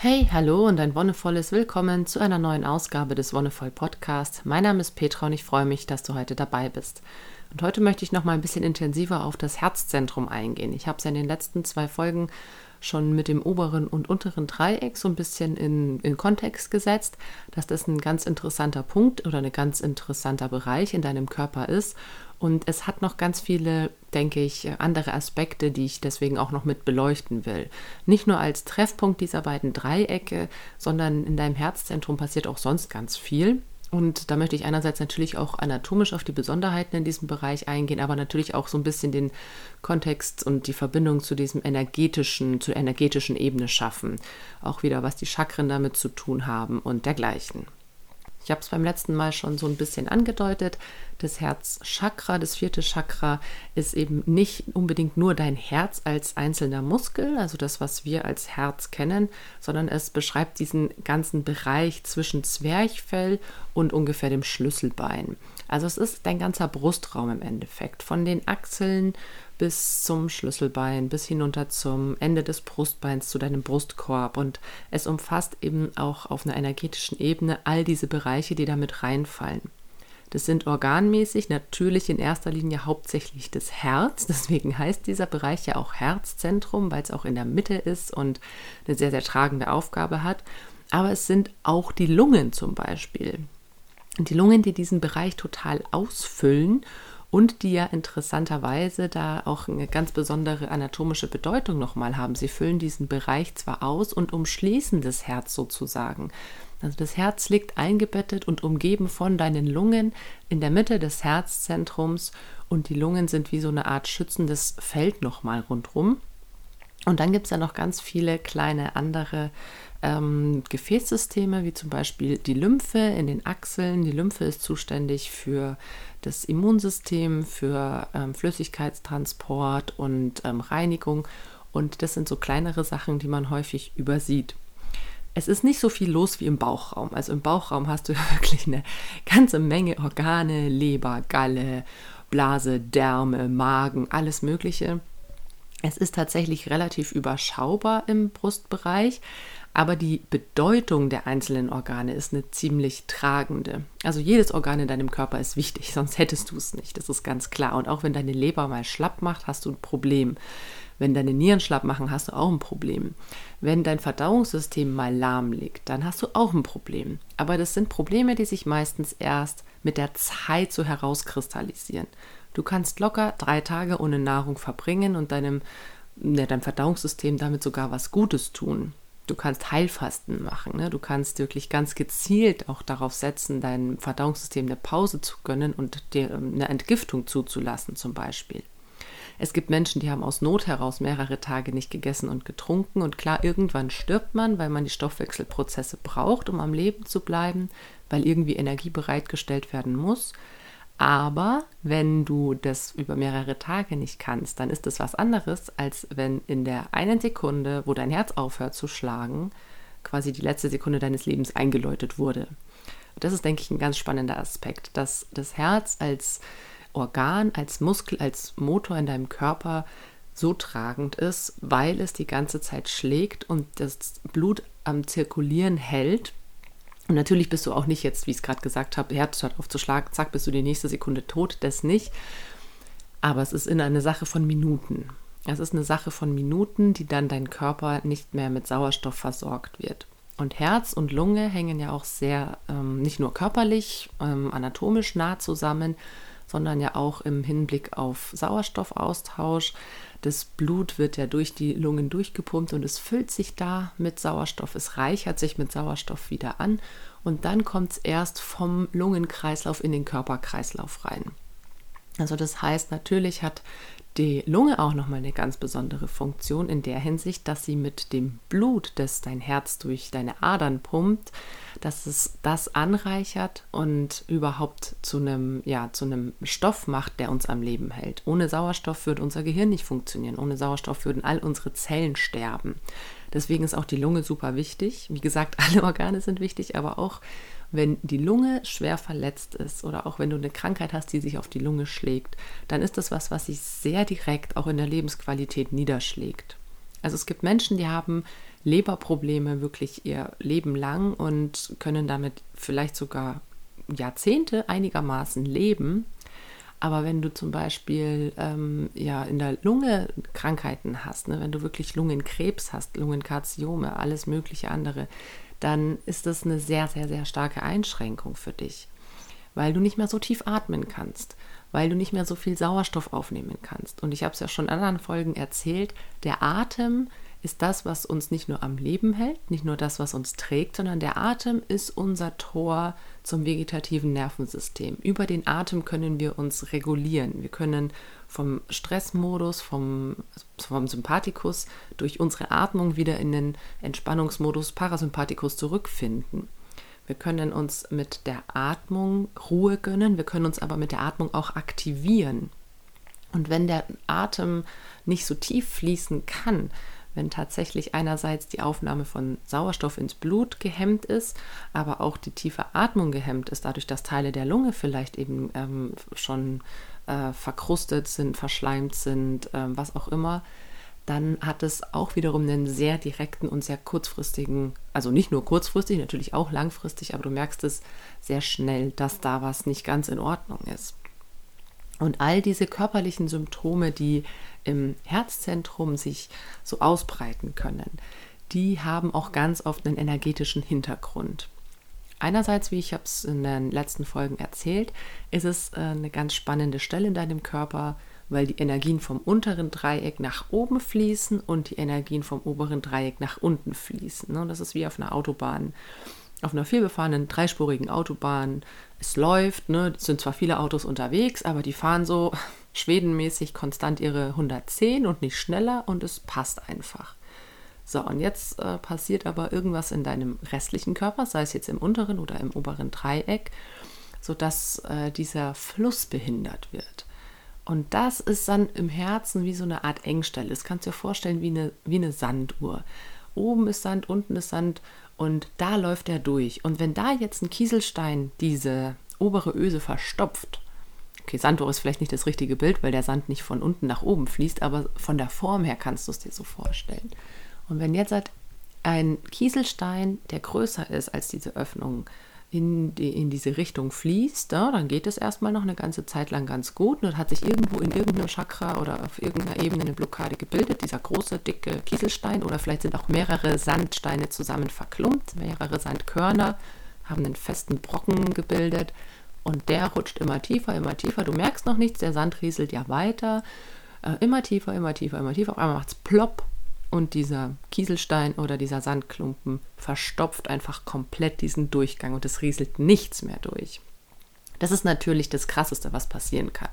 Hey, hallo und ein wonnevolles Willkommen zu einer neuen Ausgabe des Wonnevoll Podcast. Mein Name ist Petra und ich freue mich, dass du heute dabei bist. Und heute möchte ich noch mal ein bisschen intensiver auf das Herzzentrum eingehen. Ich habe es in den letzten zwei Folgen schon mit dem oberen und unteren Dreieck so ein bisschen in, in Kontext gesetzt, dass das ein ganz interessanter Punkt oder ein ganz interessanter Bereich in deinem Körper ist und es hat noch ganz viele, denke ich, andere Aspekte, die ich deswegen auch noch mit beleuchten will. Nicht nur als Treffpunkt dieser beiden Dreiecke, sondern in deinem Herzzentrum passiert auch sonst ganz viel. Und da möchte ich einerseits natürlich auch anatomisch auf die Besonderheiten in diesem Bereich eingehen, aber natürlich auch so ein bisschen den Kontext und die Verbindung zu diesem energetischen, zur energetischen Ebene schaffen. Auch wieder, was die Chakren damit zu tun haben und dergleichen. Ich habe es beim letzten Mal schon so ein bisschen angedeutet. Das Herzchakra, das vierte Chakra, ist eben nicht unbedingt nur dein Herz als einzelner Muskel, also das, was wir als Herz kennen, sondern es beschreibt diesen ganzen Bereich zwischen Zwerchfell und ungefähr dem Schlüsselbein. Also es ist dein ganzer Brustraum im Endeffekt, von den Achseln bis zum Schlüsselbein, bis hinunter zum Ende des Brustbeins, zu deinem Brustkorb. Und es umfasst eben auch auf einer energetischen Ebene all diese Bereiche, die damit reinfallen. Das sind organmäßig natürlich in erster Linie hauptsächlich das Herz. Deswegen heißt dieser Bereich ja auch Herzzentrum, weil es auch in der Mitte ist und eine sehr, sehr tragende Aufgabe hat. Aber es sind auch die Lungen zum Beispiel. Die Lungen, die diesen Bereich total ausfüllen und die ja interessanterweise da auch eine ganz besondere anatomische Bedeutung nochmal haben. Sie füllen diesen Bereich zwar aus und umschließen das Herz sozusagen. Also das Herz liegt eingebettet und umgeben von deinen Lungen in der Mitte des Herzzentrums und die Lungen sind wie so eine Art schützendes Feld nochmal rundherum. Und dann gibt es ja noch ganz viele kleine andere ähm, Gefäßsysteme, wie zum Beispiel die Lymphe in den Achseln. Die Lymphe ist zuständig für das Immunsystem, für ähm, Flüssigkeitstransport und ähm, Reinigung. Und das sind so kleinere Sachen, die man häufig übersieht. Es ist nicht so viel los wie im Bauchraum. Also im Bauchraum hast du wirklich eine ganze Menge Organe, Leber, Galle, Blase, Därme, Magen, alles Mögliche. Es ist tatsächlich relativ überschaubar im Brustbereich, aber die Bedeutung der einzelnen Organe ist eine ziemlich tragende. Also jedes Organ in deinem Körper ist wichtig, sonst hättest du es nicht, das ist ganz klar. Und auch wenn deine Leber mal schlapp macht, hast du ein Problem. Wenn deine Nieren schlapp machen, hast du auch ein Problem. Wenn dein Verdauungssystem mal lahm liegt, dann hast du auch ein Problem. Aber das sind Probleme, die sich meistens erst mit der Zeit so herauskristallisieren. Du kannst locker drei Tage ohne Nahrung verbringen und deinem, ja, deinem Verdauungssystem damit sogar was Gutes tun. Du kannst Heilfasten machen. Ne? Du kannst wirklich ganz gezielt auch darauf setzen, deinem Verdauungssystem eine Pause zu gönnen und dir ähm, eine Entgiftung zuzulassen, zum Beispiel. Es gibt Menschen, die haben aus Not heraus mehrere Tage nicht gegessen und getrunken. Und klar, irgendwann stirbt man, weil man die Stoffwechselprozesse braucht, um am Leben zu bleiben, weil irgendwie Energie bereitgestellt werden muss. Aber wenn du das über mehrere Tage nicht kannst, dann ist das was anderes, als wenn in der einen Sekunde, wo dein Herz aufhört zu schlagen, quasi die letzte Sekunde deines Lebens eingeläutet wurde. das ist, denke ich, ein ganz spannender Aspekt, dass das Herz als Organ, als Muskel, als Motor in deinem Körper so tragend ist, weil es die ganze Zeit schlägt und das Blut am Zirkulieren hält und natürlich bist du auch nicht jetzt, wie ich es gerade gesagt habe, Herz hört auf zu schlagen, zack, bist du die nächste Sekunde tot, das nicht. Aber es ist in eine Sache von Minuten. Es ist eine Sache von Minuten, die dann dein Körper nicht mehr mit Sauerstoff versorgt wird. Und Herz und Lunge hängen ja auch sehr, ähm, nicht nur körperlich, ähm, anatomisch nah zusammen, sondern ja auch im Hinblick auf Sauerstoffaustausch. Das Blut wird ja durch die Lungen durchgepumpt und es füllt sich da mit Sauerstoff. Es reichert sich mit Sauerstoff wieder an und dann kommt es erst vom Lungenkreislauf in den Körperkreislauf rein. Also das heißt, natürlich hat die Lunge auch nochmal eine ganz besondere Funktion in der Hinsicht, dass sie mit dem Blut, das dein Herz durch deine Adern pumpt, dass es das anreichert und überhaupt zu einem, ja, zu einem Stoff macht, der uns am Leben hält. Ohne Sauerstoff würde unser Gehirn nicht funktionieren. Ohne Sauerstoff würden all unsere Zellen sterben. Deswegen ist auch die Lunge super wichtig. Wie gesagt, alle Organe sind wichtig, aber auch wenn die Lunge schwer verletzt ist oder auch wenn du eine Krankheit hast, die sich auf die Lunge schlägt, dann ist das was, was sich sehr direkt auch in der Lebensqualität niederschlägt. Also es gibt Menschen, die haben Leberprobleme wirklich ihr Leben lang und können damit vielleicht sogar Jahrzehnte einigermaßen leben. Aber wenn du zum Beispiel ähm, ja in der Lunge Krankheiten hast, ne, wenn du wirklich Lungenkrebs hast, Lungenkarziome, alles mögliche andere, dann ist das eine sehr, sehr, sehr starke Einschränkung für dich, weil du nicht mehr so tief atmen kannst, weil du nicht mehr so viel Sauerstoff aufnehmen kannst. Und ich habe es ja schon in anderen Folgen erzählt, der Atem ist das, was uns nicht nur am Leben hält, nicht nur das, was uns trägt, sondern der Atem ist unser Tor zum vegetativen Nervensystem. Über den Atem können wir uns regulieren. Wir können vom Stressmodus, vom, vom Sympathikus durch unsere Atmung wieder in den Entspannungsmodus Parasympathikus zurückfinden. Wir können uns mit der Atmung Ruhe gönnen, wir können uns aber mit der Atmung auch aktivieren. Und wenn der Atem nicht so tief fließen kann, wenn tatsächlich einerseits die Aufnahme von Sauerstoff ins Blut gehemmt ist, aber auch die tiefe Atmung gehemmt ist, dadurch, dass Teile der Lunge vielleicht eben ähm, schon äh, verkrustet sind, verschleimt sind, äh, was auch immer, dann hat es auch wiederum einen sehr direkten und sehr kurzfristigen, also nicht nur kurzfristig, natürlich auch langfristig, aber du merkst es sehr schnell, dass da was nicht ganz in Ordnung ist. Und all diese körperlichen Symptome, die im Herzzentrum sich so ausbreiten können, die haben auch ganz oft einen energetischen Hintergrund. Einerseits, wie ich es in den letzten Folgen erzählt, ist es äh, eine ganz spannende Stelle in deinem Körper, weil die Energien vom unteren Dreieck nach oben fließen und die Energien vom oberen Dreieck nach unten fließen. Ne? Das ist wie auf einer Autobahn auf einer vielbefahrenen dreispurigen Autobahn. Es läuft, ne, es sind zwar viele Autos unterwegs, aber die fahren so schwedenmäßig konstant ihre 110 und nicht schneller und es passt einfach. So, und jetzt äh, passiert aber irgendwas in deinem restlichen Körper, sei es jetzt im unteren oder im oberen Dreieck, sodass äh, dieser Fluss behindert wird. Und das ist dann im Herzen wie so eine Art Engstelle. Das kannst du dir vorstellen wie eine, wie eine Sanduhr. Oben ist Sand, unten ist Sand und da läuft er durch. Und wenn da jetzt ein Kieselstein diese obere Öse verstopft, okay, Sanduhr ist vielleicht nicht das richtige Bild, weil der Sand nicht von unten nach oben fließt, aber von der Form her kannst du es dir so vorstellen. Und wenn jetzt ein Kieselstein, der größer ist als diese Öffnung, in, die, in diese Richtung fließt, ja, dann geht es erstmal noch eine ganze Zeit lang ganz gut. Und hat sich irgendwo in irgendeinem Chakra oder auf irgendeiner Ebene eine Blockade gebildet, dieser große, dicke Kieselstein oder vielleicht sind auch mehrere Sandsteine zusammen verklumpt, mehrere Sandkörner haben einen festen Brocken gebildet und der rutscht immer tiefer, immer tiefer. Du merkst noch nichts, der Sand rieselt ja weiter, äh, immer tiefer, immer tiefer, immer tiefer. Auf einmal macht es plopp und dieser Kieselstein oder dieser Sandklumpen verstopft einfach komplett diesen Durchgang und es rieselt nichts mehr durch. Das ist natürlich das Krasseste, was passieren kann,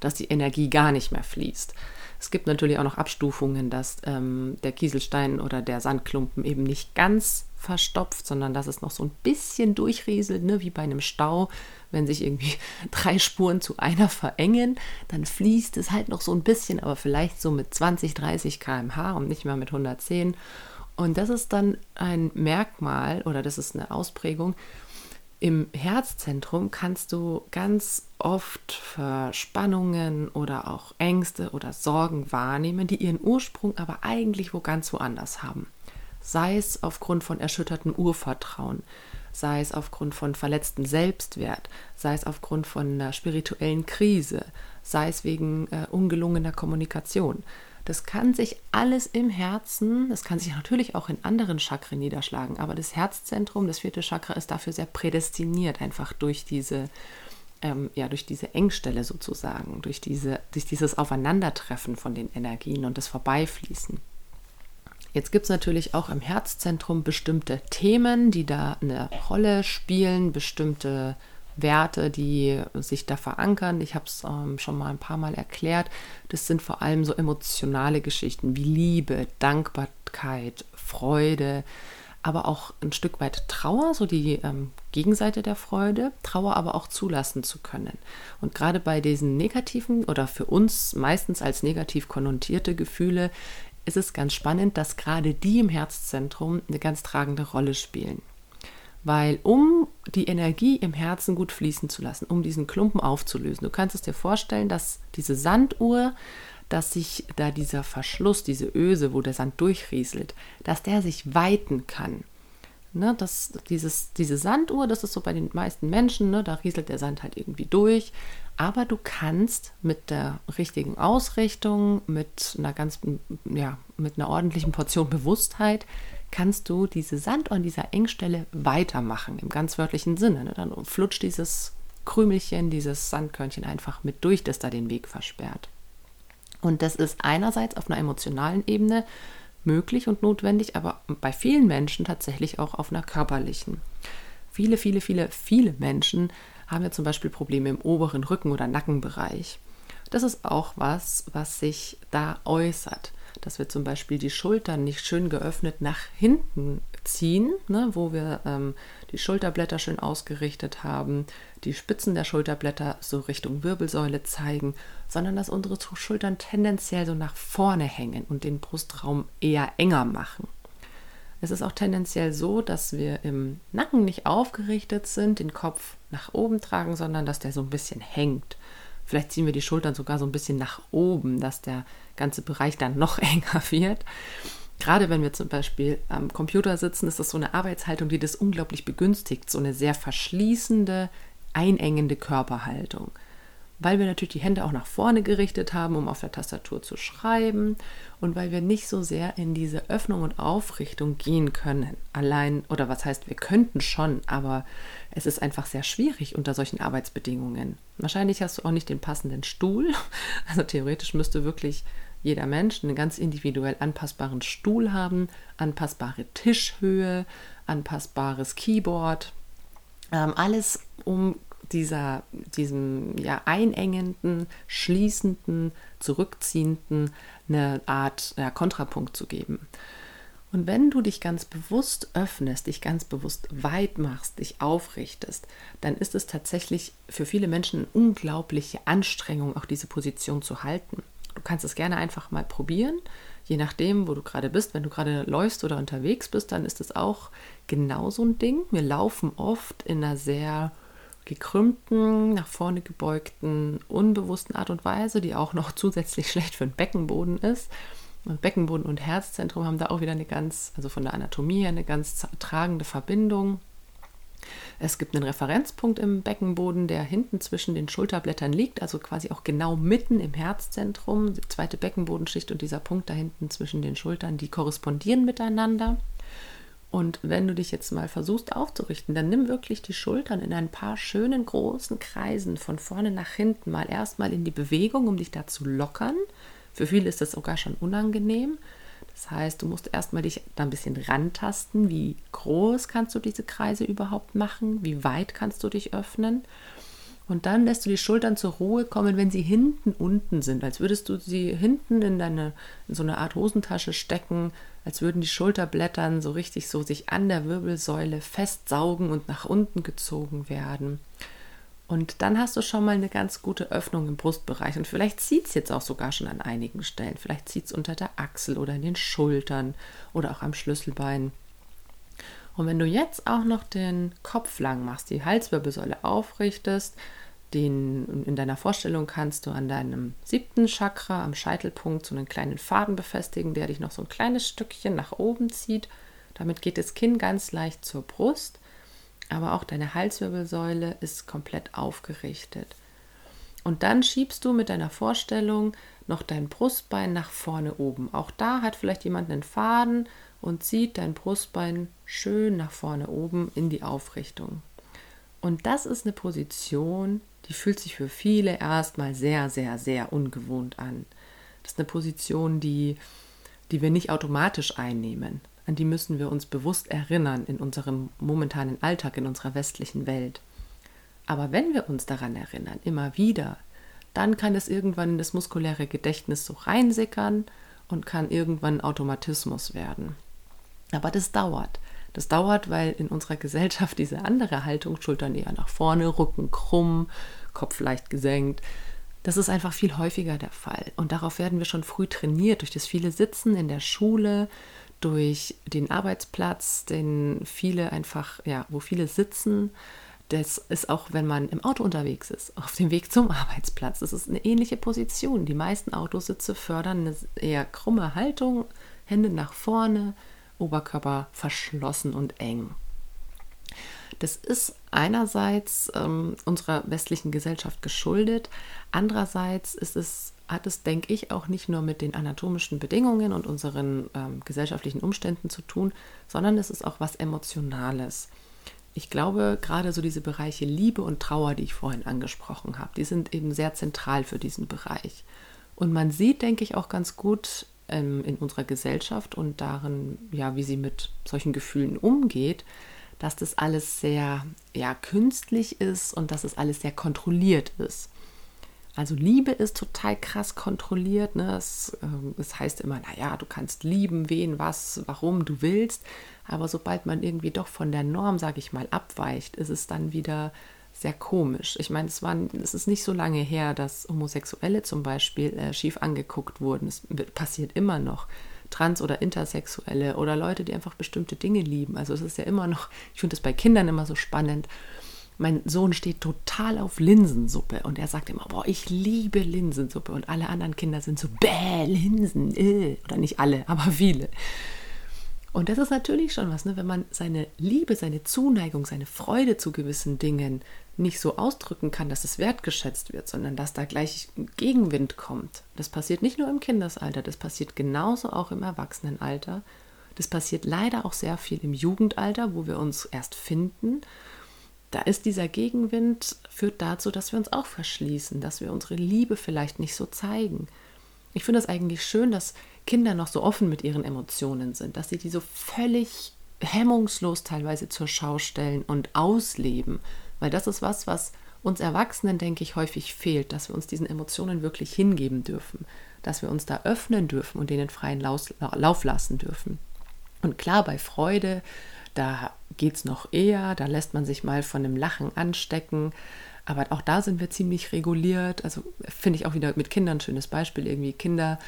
dass die Energie gar nicht mehr fließt. Es gibt natürlich auch noch Abstufungen, dass ähm, der Kieselstein oder der Sandklumpen eben nicht ganz verstopft, sondern dass es noch so ein bisschen durchrieselt, ne, wie bei einem Stau. Wenn sich irgendwie drei Spuren zu einer verengen, dann fließt es halt noch so ein bisschen, aber vielleicht so mit 20, 30 km/h und nicht mehr mit 110. Und das ist dann ein Merkmal oder das ist eine Ausprägung. Im Herzzentrum kannst du ganz oft Verspannungen oder auch Ängste oder Sorgen wahrnehmen, die ihren Ursprung aber eigentlich wo ganz woanders haben sei es aufgrund von erschüttertem Urvertrauen, sei es aufgrund von verletztem Selbstwert, sei es aufgrund von einer spirituellen Krise, sei es wegen äh, ungelungener Kommunikation. Das kann sich alles im Herzen, das kann sich natürlich auch in anderen Chakren niederschlagen, aber das Herzzentrum, das vierte Chakra, ist dafür sehr prädestiniert, einfach durch diese, ähm, ja, durch diese Engstelle sozusagen, durch, diese, durch dieses Aufeinandertreffen von den Energien und das Vorbeifließen. Jetzt gibt es natürlich auch im Herzzentrum bestimmte Themen, die da eine Rolle spielen, bestimmte Werte, die sich da verankern. Ich habe es ähm, schon mal ein paar Mal erklärt. Das sind vor allem so emotionale Geschichten wie Liebe, Dankbarkeit, Freude, aber auch ein Stück weit Trauer, so die ähm, Gegenseite der Freude, Trauer aber auch zulassen zu können. Und gerade bei diesen negativen oder für uns meistens als negativ konnotierte Gefühle ist es ganz spannend, dass gerade die im Herzzentrum eine ganz tragende Rolle spielen. Weil um die Energie im Herzen gut fließen zu lassen, um diesen Klumpen aufzulösen, du kannst es dir vorstellen, dass diese Sanduhr dass sich da dieser Verschluss, diese Öse, wo der Sand durchrieselt, dass der sich weiten kann. Ne, das, dieses, diese Sanduhr, das ist so bei den meisten Menschen, ne, da rieselt der Sand halt irgendwie durch. Aber du kannst mit der richtigen Ausrichtung, mit einer ganz, ja, mit einer ordentlichen Portion Bewusstheit, kannst du diese Sanduhr an dieser Engstelle weitermachen, im ganz wörtlichen Sinne. Ne? Dann flutscht dieses Krümelchen, dieses Sandkörnchen einfach mit durch, das da den Weg versperrt. Und das ist einerseits auf einer emotionalen Ebene möglich und notwendig, aber bei vielen Menschen tatsächlich auch auf einer körperlichen. Viele, viele, viele, viele Menschen haben ja zum Beispiel Probleme im oberen Rücken- oder Nackenbereich. Das ist auch was, was sich da äußert dass wir zum Beispiel die Schultern nicht schön geöffnet nach hinten ziehen, ne, wo wir ähm, die Schulterblätter schön ausgerichtet haben, die Spitzen der Schulterblätter so Richtung Wirbelsäule zeigen, sondern dass unsere Schultern tendenziell so nach vorne hängen und den Brustraum eher enger machen. Es ist auch tendenziell so, dass wir im Nacken nicht aufgerichtet sind, den Kopf nach oben tragen, sondern dass der so ein bisschen hängt. Vielleicht ziehen wir die Schultern sogar so ein bisschen nach oben, dass der ganze Bereich dann noch enger wird. Gerade wenn wir zum Beispiel am Computer sitzen, ist das so eine Arbeitshaltung, die das unglaublich begünstigt, so eine sehr verschließende, einengende Körperhaltung weil wir natürlich die Hände auch nach vorne gerichtet haben, um auf der Tastatur zu schreiben und weil wir nicht so sehr in diese Öffnung und Aufrichtung gehen können. Allein, oder was heißt, wir könnten schon, aber es ist einfach sehr schwierig unter solchen Arbeitsbedingungen. Wahrscheinlich hast du auch nicht den passenden Stuhl. Also theoretisch müsste wirklich jeder Mensch einen ganz individuell anpassbaren Stuhl haben, anpassbare Tischhöhe, anpassbares Keyboard. Ähm, alles, um dieser, diesem ja, einengenden, schließenden, zurückziehenden eine Art ja, Kontrapunkt zu geben. Und wenn du dich ganz bewusst öffnest, dich ganz bewusst weit machst, dich aufrichtest, dann ist es tatsächlich für viele Menschen eine unglaubliche Anstrengung, auch diese Position zu halten. Du kannst es gerne einfach mal probieren, je nachdem, wo du gerade bist. Wenn du gerade läufst oder unterwegs bist, dann ist es auch genau so ein Ding. Wir laufen oft in einer sehr gekrümmten, nach vorne gebeugten, unbewussten Art und Weise, die auch noch zusätzlich schlecht für den Beckenboden ist. Und Beckenboden und Herzzentrum haben da auch wieder eine ganz, also von der Anatomie her, eine ganz tragende Verbindung. Es gibt einen Referenzpunkt im Beckenboden, der hinten zwischen den Schulterblättern liegt, also quasi auch genau mitten im Herzzentrum. Die zweite Beckenbodenschicht und dieser Punkt da hinten zwischen den Schultern, die korrespondieren miteinander. Und wenn du dich jetzt mal versuchst aufzurichten, dann nimm wirklich die Schultern in ein paar schönen großen Kreisen von vorne nach hinten mal erstmal in die Bewegung, um dich da zu lockern. Für viele ist das sogar schon unangenehm. Das heißt, du musst erstmal dich da ein bisschen rantasten. Wie groß kannst du diese Kreise überhaupt machen? Wie weit kannst du dich öffnen? Und dann lässt du die Schultern zur Ruhe kommen, wenn sie hinten unten sind, als würdest du sie hinten in deine in so eine Art Hosentasche stecken, als würden die Schulterblättern so richtig so sich an der Wirbelsäule festsaugen und nach unten gezogen werden. Und dann hast du schon mal eine ganz gute Öffnung im Brustbereich. Und vielleicht zieht es jetzt auch sogar schon an einigen Stellen. Vielleicht zieht es unter der Achsel oder in den Schultern oder auch am Schlüsselbein. Und wenn du jetzt auch noch den Kopf lang machst, die Halswirbelsäule aufrichtest, den, in deiner Vorstellung kannst du an deinem siebten Chakra, am Scheitelpunkt, so einen kleinen Faden befestigen, der dich noch so ein kleines Stückchen nach oben zieht. Damit geht das Kinn ganz leicht zur Brust, aber auch deine Halswirbelsäule ist komplett aufgerichtet. Und dann schiebst du mit deiner Vorstellung noch dein Brustbein nach vorne oben. Auch da hat vielleicht jemand einen Faden und zieht dein Brustbein schön nach vorne oben in die Aufrichtung. Und das ist eine Position, die fühlt sich für viele erstmal sehr, sehr, sehr ungewohnt an. Das ist eine Position, die, die wir nicht automatisch einnehmen. An die müssen wir uns bewusst erinnern in unserem momentanen Alltag, in unserer westlichen Welt. Aber wenn wir uns daran erinnern, immer wieder, dann kann es irgendwann in das muskuläre Gedächtnis so reinsickern und kann irgendwann Automatismus werden. Aber das dauert. Das dauert, weil in unserer Gesellschaft diese andere Haltung, Schultern eher nach vorne, Rücken krumm, Kopf leicht gesenkt, das ist einfach viel häufiger der Fall. Und darauf werden wir schon früh trainiert, durch das viele Sitzen in der Schule, durch den Arbeitsplatz, den viele einfach, ja, wo viele sitzen, das ist auch, wenn man im Auto unterwegs ist, auf dem Weg zum Arbeitsplatz. Das ist eine ähnliche Position. Die meisten Autositze fördern eine eher krumme Haltung, Hände nach vorne, Oberkörper verschlossen und eng. Das ist einerseits ähm, unserer westlichen Gesellschaft geschuldet, andererseits ist es, hat es, denke ich, auch nicht nur mit den anatomischen Bedingungen und unseren ähm, gesellschaftlichen Umständen zu tun, sondern es ist auch was Emotionales. Ich glaube, gerade so diese Bereiche Liebe und Trauer, die ich vorhin angesprochen habe, die sind eben sehr zentral für diesen Bereich. Und man sieht, denke ich, auch ganz gut ähm, in unserer Gesellschaft und darin, ja, wie sie mit solchen Gefühlen umgeht, dass das alles sehr ja, künstlich ist und dass es alles sehr kontrolliert ist. Also Liebe ist total krass kontrolliert. Ne? Es, äh, es heißt immer, naja, du kannst lieben, wen, was, warum du willst. Aber sobald man irgendwie doch von der Norm, sage ich mal, abweicht, ist es dann wieder sehr komisch. Ich meine, es, es ist nicht so lange her, dass Homosexuelle zum Beispiel äh, schief angeguckt wurden. Es passiert immer noch. Trans- oder Intersexuelle oder Leute, die einfach bestimmte Dinge lieben. Also es ist ja immer noch, ich finde das bei Kindern immer so spannend. Mein Sohn steht total auf Linsensuppe und er sagt immer, boah, ich liebe Linsensuppe und alle anderen Kinder sind so, bäh, Linsen, äh. oder nicht alle, aber viele. Und das ist natürlich schon was, ne? wenn man seine Liebe, seine Zuneigung, seine Freude zu gewissen Dingen nicht so ausdrücken kann, dass es wertgeschätzt wird, sondern dass da gleich Gegenwind kommt. Das passiert nicht nur im Kindesalter, das passiert genauso auch im Erwachsenenalter. Das passiert leider auch sehr viel im Jugendalter, wo wir uns erst finden. Da ist dieser Gegenwind, führt dazu, dass wir uns auch verschließen, dass wir unsere Liebe vielleicht nicht so zeigen. Ich finde es eigentlich schön, dass Kinder noch so offen mit ihren Emotionen sind, dass sie die so völlig hemmungslos teilweise zur Schau stellen und ausleben weil das ist was, was uns Erwachsenen, denke ich, häufig fehlt, dass wir uns diesen Emotionen wirklich hingeben dürfen, dass wir uns da öffnen dürfen und denen freien Lauf lassen dürfen. Und klar, bei Freude, da geht es noch eher, da lässt man sich mal von einem Lachen anstecken. Aber auch da sind wir ziemlich reguliert. Also finde ich auch wieder mit Kindern ein schönes Beispiel. Irgendwie Kinder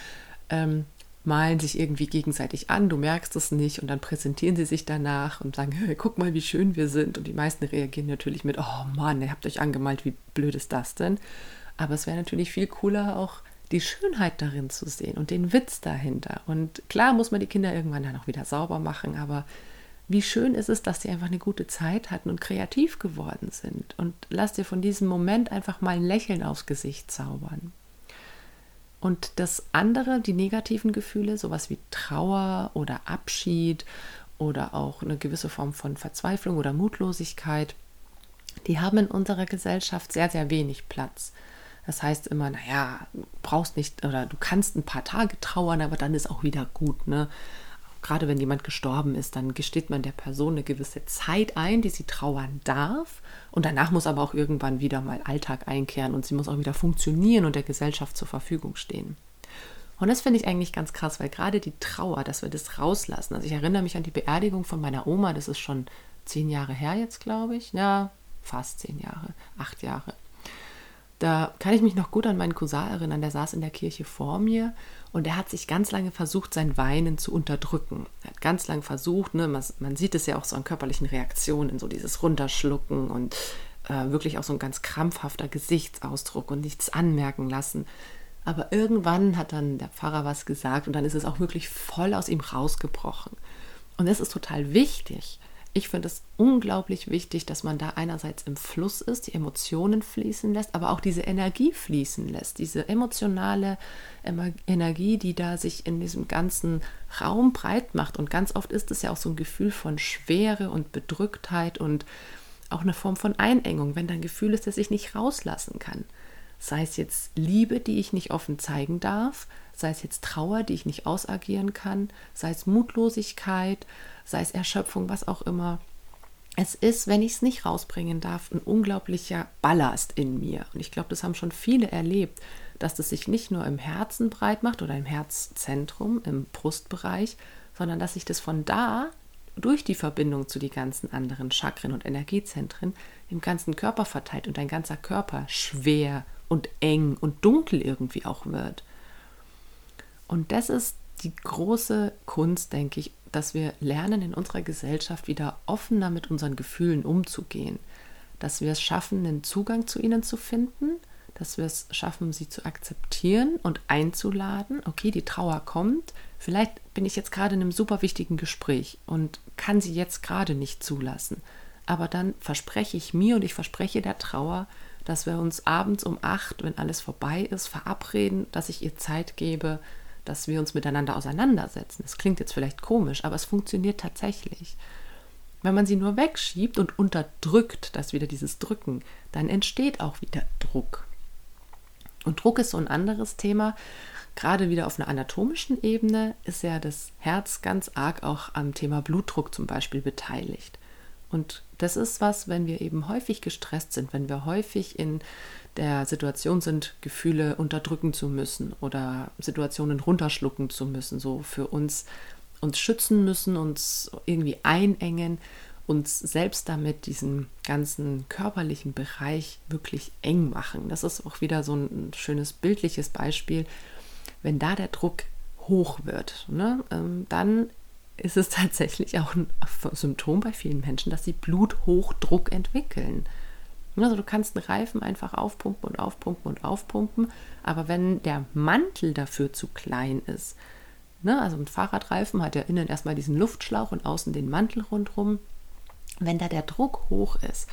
ähm, malen sich irgendwie gegenseitig an, du merkst es nicht und dann präsentieren sie sich danach und sagen, hey, guck mal, wie schön wir sind. Und die meisten reagieren natürlich mit, oh Mann, ihr habt euch angemalt, wie blöd ist das denn? Aber es wäre natürlich viel cooler, auch die Schönheit darin zu sehen und den Witz dahinter. Und klar muss man die Kinder irgendwann dann auch wieder sauber machen, aber wie schön ist es, dass sie einfach eine gute Zeit hatten und kreativ geworden sind. Und lass dir von diesem Moment einfach mal ein Lächeln aufs Gesicht zaubern. Und das andere, die negativen Gefühle, sowas wie Trauer oder Abschied oder auch eine gewisse Form von Verzweiflung oder Mutlosigkeit, die haben in unserer Gesellschaft sehr, sehr wenig Platz. Das heißt immer, naja, du brauchst nicht oder du kannst ein paar Tage trauern, aber dann ist auch wieder gut. Ne? Gerade wenn jemand gestorben ist, dann gesteht man der Person eine gewisse Zeit ein, die sie trauern darf. Und danach muss aber auch irgendwann wieder mal Alltag einkehren und sie muss auch wieder funktionieren und der Gesellschaft zur Verfügung stehen. Und das finde ich eigentlich ganz krass, weil gerade die Trauer, dass wir das rauslassen. Also ich erinnere mich an die Beerdigung von meiner Oma, das ist schon zehn Jahre her jetzt, glaube ich. Ja, fast zehn Jahre, acht Jahre. Da kann ich mich noch gut an meinen Cousin erinnern, der saß in der Kirche vor mir und er hat sich ganz lange versucht, sein Weinen zu unterdrücken. Er hat ganz lange versucht, ne, man, man, sieht es ja auch so an körperlichen Reaktionen, so dieses Runterschlucken und äh, wirklich auch so ein ganz krampfhafter Gesichtsausdruck und nichts anmerken lassen. Aber irgendwann hat dann der Pfarrer was gesagt und dann ist es auch wirklich voll aus ihm rausgebrochen. Und es ist total wichtig, ich finde es unglaublich wichtig, dass man da einerseits im Fluss ist, die Emotionen fließen lässt, aber auch diese Energie fließen lässt, diese emotionale Energie, die da sich in diesem ganzen Raum breit macht. Und ganz oft ist es ja auch so ein Gefühl von Schwere und Bedrücktheit und auch eine Form von Einengung, wenn da ein Gefühl ist, das ich nicht rauslassen kann. Sei es jetzt Liebe, die ich nicht offen zeigen darf, sei es jetzt Trauer, die ich nicht ausagieren kann, sei es Mutlosigkeit, sei es Erschöpfung, was auch immer. Es ist, wenn ich es nicht rausbringen darf, ein unglaublicher Ballast in mir. Und ich glaube, das haben schon viele erlebt, dass das sich nicht nur im Herzen breit macht oder im Herzzentrum, im Brustbereich, sondern dass sich das von da durch die Verbindung zu den ganzen anderen Chakren und Energiezentren im ganzen Körper verteilt und dein ganzer Körper schwer und eng und dunkel irgendwie auch wird. Und das ist die große Kunst, denke ich, dass wir lernen, in unserer Gesellschaft wieder offener mit unseren Gefühlen umzugehen. dass wir es schaffen, einen Zugang zu ihnen zu finden, dass wir es schaffen, sie zu akzeptieren und einzuladen. Okay, die Trauer kommt. Vielleicht bin ich jetzt gerade in einem super wichtigen Gespräch und kann sie jetzt gerade nicht zulassen. Aber dann verspreche ich mir und ich verspreche der Trauer, dass wir uns abends um acht, wenn alles vorbei ist, verabreden, dass ich ihr Zeit gebe, dass wir uns miteinander auseinandersetzen. Das klingt jetzt vielleicht komisch, aber es funktioniert tatsächlich. Wenn man sie nur wegschiebt und unterdrückt, das wieder dieses Drücken, dann entsteht auch wieder Druck. Und Druck ist so ein anderes Thema. Gerade wieder auf einer anatomischen Ebene ist ja das Herz ganz arg auch am Thema Blutdruck zum Beispiel beteiligt. Und das ist was, wenn wir eben häufig gestresst sind, wenn wir häufig in der Situation sind, Gefühle unterdrücken zu müssen oder Situationen runterschlucken zu müssen, so für uns uns schützen müssen, uns irgendwie einengen, uns selbst damit diesen ganzen körperlichen Bereich wirklich eng machen. Das ist auch wieder so ein schönes bildliches Beispiel. Wenn da der Druck hoch wird, ne, ähm, dann ist es tatsächlich auch ein Symptom bei vielen Menschen, dass sie Bluthochdruck entwickeln. Also du kannst einen Reifen einfach aufpumpen und aufpumpen und aufpumpen, aber wenn der Mantel dafür zu klein ist, ne, also ein Fahrradreifen hat ja innen erstmal diesen Luftschlauch und außen den Mantel rundherum, wenn da der Druck hoch ist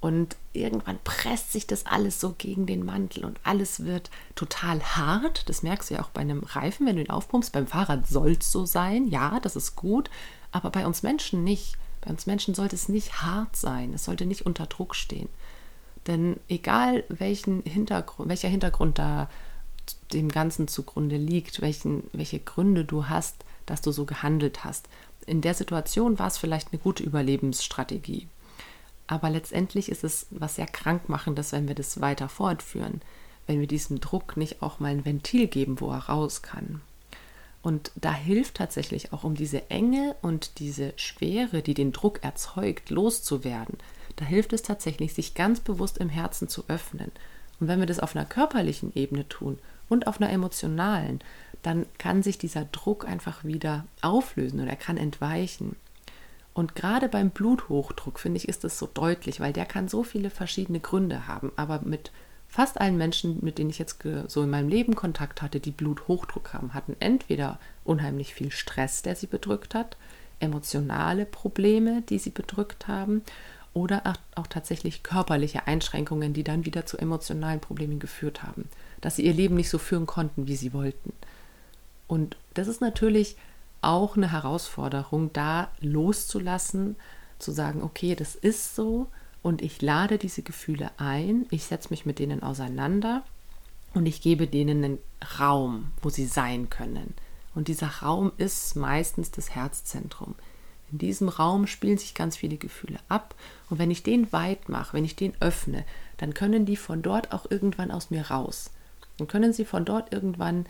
und irgendwann presst sich das alles so gegen den Mantel und alles wird total hart. Das merkst du ja auch bei einem Reifen, wenn du ihn aufpumpst. Beim Fahrrad soll es so sein, ja, das ist gut, aber bei uns Menschen nicht. Bei uns Menschen sollte es nicht hart sein, es sollte nicht unter Druck stehen. Denn egal welchen Hintergrund, welcher Hintergrund da dem Ganzen zugrunde liegt, welchen, welche Gründe du hast, dass du so gehandelt hast. In der Situation war es vielleicht eine gute Überlebensstrategie. Aber letztendlich ist es was sehr krankmachendes, wenn wir das weiter fortführen, wenn wir diesem Druck nicht auch mal ein Ventil geben, wo er raus kann. Und da hilft tatsächlich auch, um diese Enge und diese Schwere, die den Druck erzeugt, loszuwerden. Da hilft es tatsächlich, sich ganz bewusst im Herzen zu öffnen. Und wenn wir das auf einer körperlichen Ebene tun und auf einer emotionalen, dann kann sich dieser Druck einfach wieder auflösen und er kann entweichen. Und gerade beim Bluthochdruck, finde ich, ist das so deutlich, weil der kann so viele verschiedene Gründe haben. Aber mit fast allen Menschen, mit denen ich jetzt so in meinem Leben Kontakt hatte, die Bluthochdruck haben, hatten entweder unheimlich viel Stress, der sie bedrückt hat, emotionale Probleme, die sie bedrückt haben, oder auch, tatsächlich körperliche Einschränkungen, die dann wieder zu emotionalen Problemen geführt haben, dass sie ihr Leben nicht so führen konnten, wie sie wollten. Und das ist natürlich auch eine Herausforderung, da loszulassen, zu sagen, okay, das ist so und ich lade diese Gefühle ein, ich setze mich mit denen auseinander und ich gebe denen einen Raum, wo sie sein können. Und dieser Raum ist meistens das Herzzentrum. In diesem Raum spielen sich ganz viele Gefühle ab. Und wenn ich den weit mache, wenn ich den öffne, dann können die von dort auch irgendwann aus mir raus. Dann können sie von dort irgendwann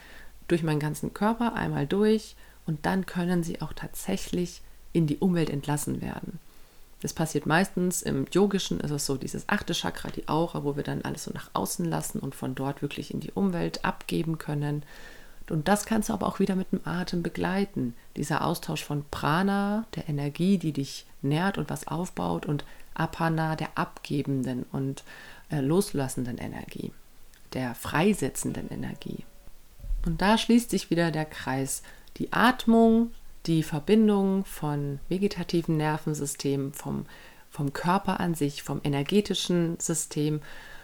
durch meinen ganzen Körper einmal durch und dann können sie auch tatsächlich in die Umwelt entlassen werden. Das passiert meistens im Yogischen, ist es so dieses achte Chakra, die Aura, wo wir dann alles so nach außen lassen und von dort wirklich in die Umwelt abgeben können. Und das kannst du aber auch wieder mit dem Atem begleiten. Dieser Austausch von Prana, der Energie, die dich nährt und was aufbaut, und Apana, der abgebenden und äh, loslassenden Energie, der freisetzenden Energie. Und da schließt sich wieder der Kreis die Atmung, die Verbindung von vegetativen Nervensystemen, vom, vom Körper an sich, vom energetischen System,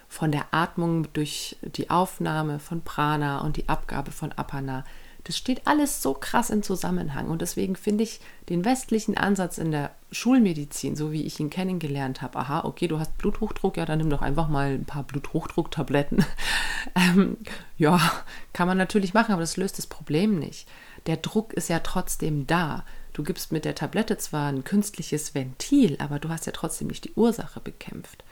von der Atmung durch die Aufnahme von Prana und die Abgabe von Apana. Das steht alles so krass in Zusammenhang und deswegen finde ich den westlichen Ansatz in der Schulmedizin, so wie ich ihn kennengelernt habe, aha, okay, du hast Bluthochdruck, ja, dann nimm doch einfach mal ein paar Bluthochdrucktabletten. ähm, ja, kann man natürlich machen, aber das löst das Problem nicht der Druck ist ja trotzdem da. Du gibst mit der Tablette zwar ein künstliches Ventil, aber du hast ja trotzdem nicht die Ursache bekämpft.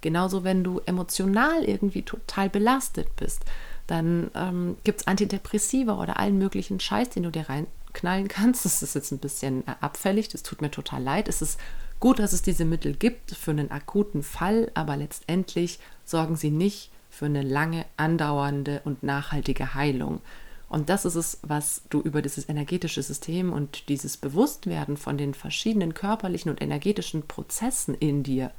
Genauso, wenn du emotional irgendwie total belastet bist, dann ähm, gibt es Antidepressiva oder allen möglichen Scheiß, den du dir reinknallen kannst. Das ist jetzt ein bisschen äh, abfällig, das tut mir total leid. Es ist gut, dass es diese Mittel gibt für einen akuten Fall, aber letztendlich sorgen sie nicht für eine lange andauernde und nachhaltige Heilung. Und das ist es, was du über dieses energetische System und dieses Bewusstwerden von den verschiedenen körperlichen und energetischen Prozessen in dir,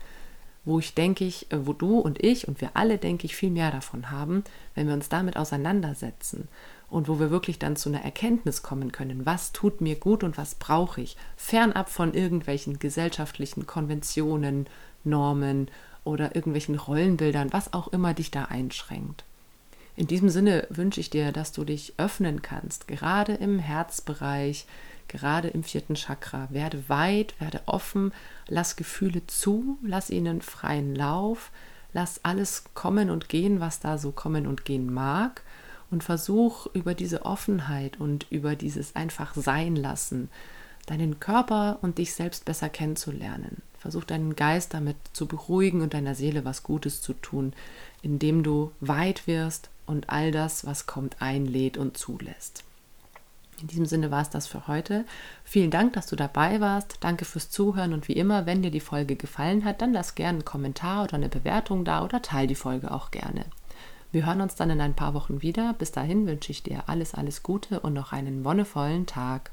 wo ich denke ich, äh, wo du und ich und wir alle, denke ich, viel mehr davon haben, wenn wir uns damit auseinandersetzen und wo wir wirklich dann zu einer Erkenntnis kommen können, was tut mir gut und was brauche ich, fernab von irgendwelchen gesellschaftlichen Konventionen, Normen oder irgendwelchen Rollenbildern, was auch immer dich da einschränkt. In diesem Sinne wünsche ich dir, dass du dich öffnen kannst, gerade im Herzbereich, gerade im vierten Chakra. Werde weit, werde offen, lass Gefühle zu, lass ihnen freien Lauf, lass alles kommen und gehen, was da so kommen und gehen mag und versuch über diese Offenheit und über dieses einfach sein lassen, deinen Körper und dich selbst besser kennenzulernen. Versuch deinen Geist damit zu beruhigen und deiner Seele was Gutes zu tun, indem du weit wirst und all das, was kommt, einlädt und zulässt. In diesem Sinne war es das für heute. Vielen Dank, dass du dabei warst. Danke fürs Zuhören und wie immer, wenn dir die Folge gefallen hat, dann lass gerne einen Kommentar oder eine Bewertung da oder teile die Folge auch gerne. Wir hören uns dann in ein paar Wochen wieder. Bis dahin wünsche ich dir alles, alles Gute und noch einen wonnevollen Tag.